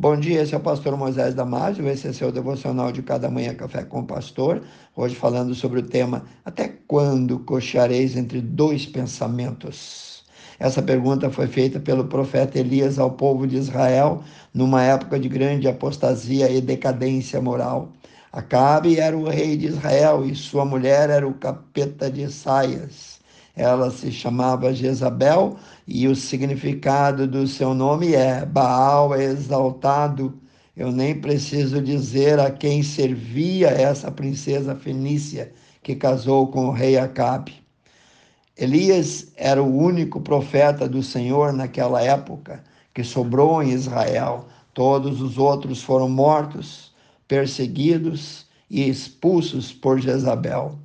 Bom dia, esse é o pastor Moisés Damásio, esse é seu devocional de cada manhã Café com o Pastor. Hoje falando sobre o tema Até quando cocheareis entre dois pensamentos? Essa pergunta foi feita pelo profeta Elias ao povo de Israel numa época de grande apostasia e decadência moral. Acabe era o rei de Israel e sua mulher era o capeta de Saias. Ela se chamava Jezabel e o significado do seu nome é Baal exaltado. Eu nem preciso dizer a quem servia essa princesa fenícia que casou com o rei Acabe. Elias era o único profeta do Senhor naquela época que sobrou em Israel. Todos os outros foram mortos, perseguidos e expulsos por Jezabel.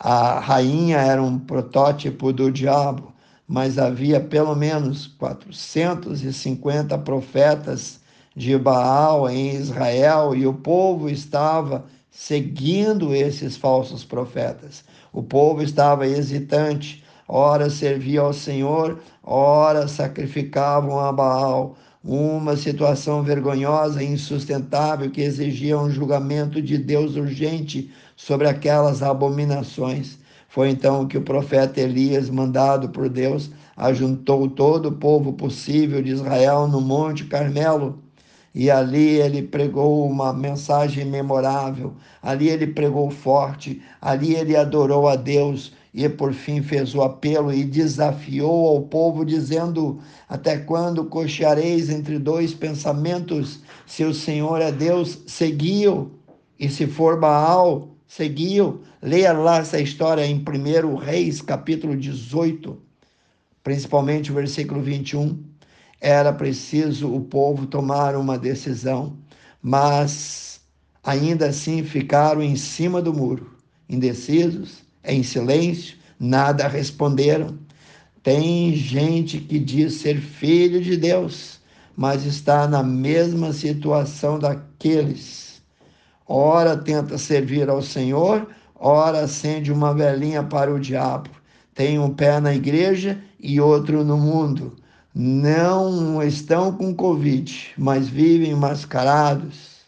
A rainha era um protótipo do diabo, mas havia pelo menos 450 profetas de Baal em Israel e o povo estava seguindo esses falsos profetas. O povo estava hesitante, ora servia ao Senhor, ora sacrificavam a Baal. Uma situação vergonhosa e insustentável que exigia um julgamento de Deus urgente sobre aquelas abominações. Foi então que o profeta Elias, mandado por Deus, ajuntou todo o povo possível de Israel no Monte Carmelo. E ali ele pregou uma mensagem memorável, ali ele pregou forte, ali ele adorou a Deus e por fim fez o apelo e desafiou ao povo, dizendo: Até quando cocheareis entre dois pensamentos? Se o Senhor é Deus, seguiu, e se for Baal, seguiu. Leia lá essa história em 1 Reis, capítulo 18, principalmente o versículo 21. Era preciso o povo tomar uma decisão, mas ainda assim ficaram em cima do muro, indecisos, em silêncio, nada responderam. Tem gente que diz ser filho de Deus, mas está na mesma situação daqueles ora tenta servir ao Senhor, ora acende uma velhinha para o diabo. Tem um pé na igreja e outro no mundo. Não estão com Covid, mas vivem mascarados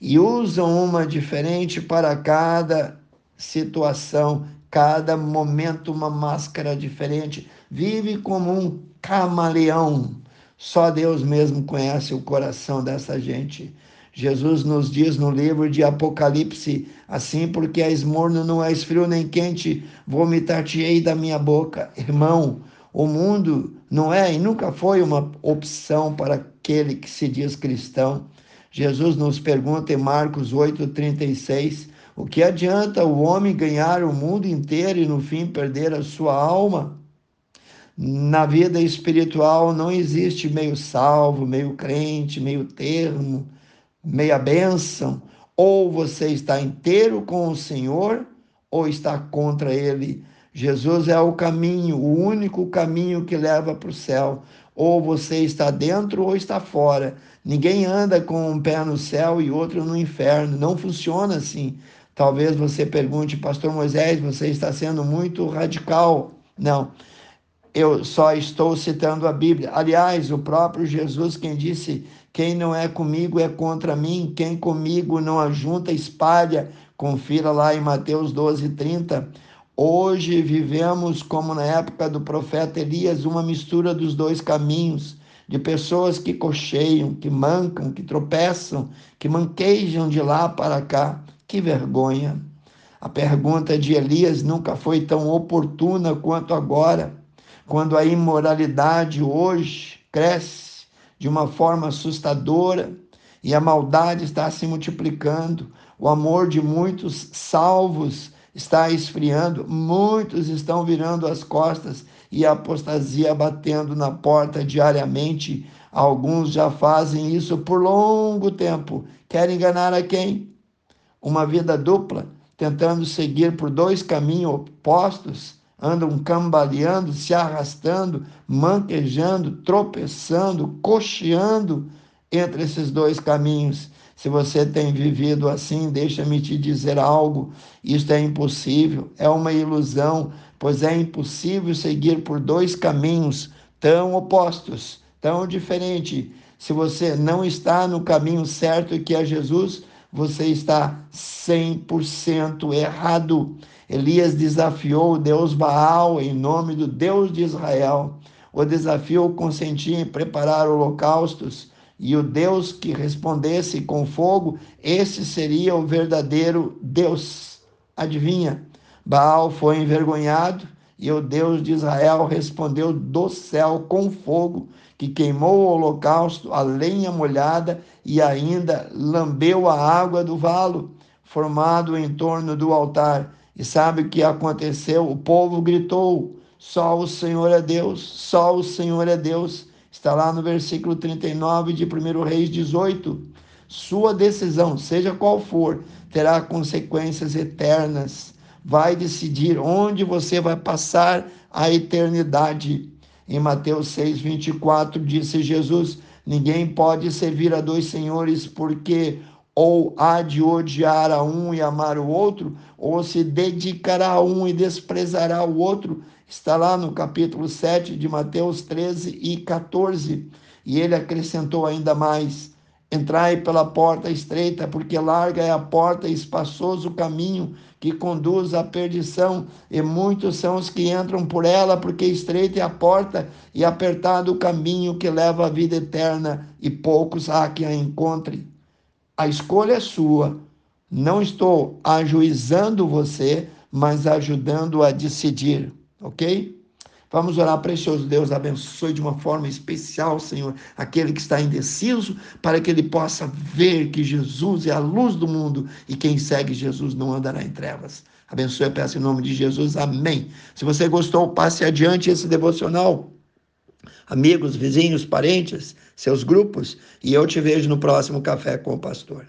e usam uma diferente para cada situação, cada momento uma máscara diferente. Vive como um camaleão. Só Deus mesmo conhece o coração dessa gente. Jesus nos diz no livro de Apocalipse, assim porque és morno, não és frio nem quente, vomitar-te-ei da minha boca. Irmão, o mundo não é e nunca foi uma opção para aquele que se diz cristão. Jesus nos pergunta em Marcos 8,36: o que adianta o homem ganhar o mundo inteiro e no fim perder a sua alma? Na vida espiritual não existe meio salvo, meio crente, meio termo meia bênção, ou você está inteiro com o Senhor ou está contra Ele. Jesus é o caminho, o único caminho que leva para o céu. Ou você está dentro ou está fora. Ninguém anda com um pé no céu e outro no inferno. Não funciona assim. Talvez você pergunte, Pastor Moisés, você está sendo muito radical. Não, eu só estou citando a Bíblia. Aliás, o próprio Jesus, quem disse quem não é comigo é contra mim, quem comigo não ajunta, espalha. Confira lá em Mateus 12, 30. Hoje vivemos, como na época do profeta Elias, uma mistura dos dois caminhos, de pessoas que cocheiam, que mancam, que tropeçam, que manquejam de lá para cá. Que vergonha! A pergunta de Elias nunca foi tão oportuna quanto agora, quando a imoralidade hoje cresce de uma forma assustadora e a maldade está se multiplicando. O amor de muitos salvos está esfriando, muitos estão virando as costas e a apostasia batendo na porta diariamente. Alguns já fazem isso por longo tempo. Querem enganar a quem? Uma vida dupla, tentando seguir por dois caminhos opostos andam cambaleando, se arrastando, manquejando, tropeçando, cocheando entre esses dois caminhos. Se você tem vivido assim, deixa-me te dizer algo: isto é impossível, é uma ilusão, pois é impossível seguir por dois caminhos tão opostos, tão diferentes. Se você não está no caminho certo que é Jesus, você está 100% errado. Elias desafiou o Deus Baal em nome do Deus de Israel. O desafio consentia em preparar holocaustos e o Deus que respondesse com fogo, esse seria o verdadeiro Deus. Adivinha? Baal foi envergonhado e o Deus de Israel respondeu do céu com fogo, que queimou o holocausto, a lenha molhada e ainda lambeu a água do valo, formado em torno do altar. E sabe o que aconteceu? O povo gritou: Só o Senhor é Deus, só o Senhor é Deus. Está lá no versículo 39 de 1 Reis 18. Sua decisão, seja qual for, terá consequências eternas. Vai decidir onde você vai passar a eternidade. Em Mateus 6, 24, disse Jesus: Ninguém pode servir a dois senhores, porque ou há de odiar a um e amar o outro, ou se dedicará a um e desprezará o outro. Está lá no capítulo 7 de Mateus 13 e 14. E ele acrescentou ainda mais: Entrai pela porta estreita, porque larga é a porta e espaçoso o caminho que conduz à perdição, e muitos são os que entram por ela, porque estreita é a porta e apertado o caminho que leva à vida eterna, e poucos há que a encontrem. A escolha é sua. Não estou ajuizando você, mas ajudando a decidir, ok? Vamos orar, precioso Deus, abençoe de uma forma especial, Senhor, aquele que está indeciso, para que ele possa ver que Jesus é a luz do mundo e quem segue Jesus não andará em trevas. Abençoe, eu peço em nome de Jesus, amém. Se você gostou, passe adiante esse devocional. Amigos, vizinhos, parentes, seus grupos, e eu te vejo no próximo Café com o Pastor.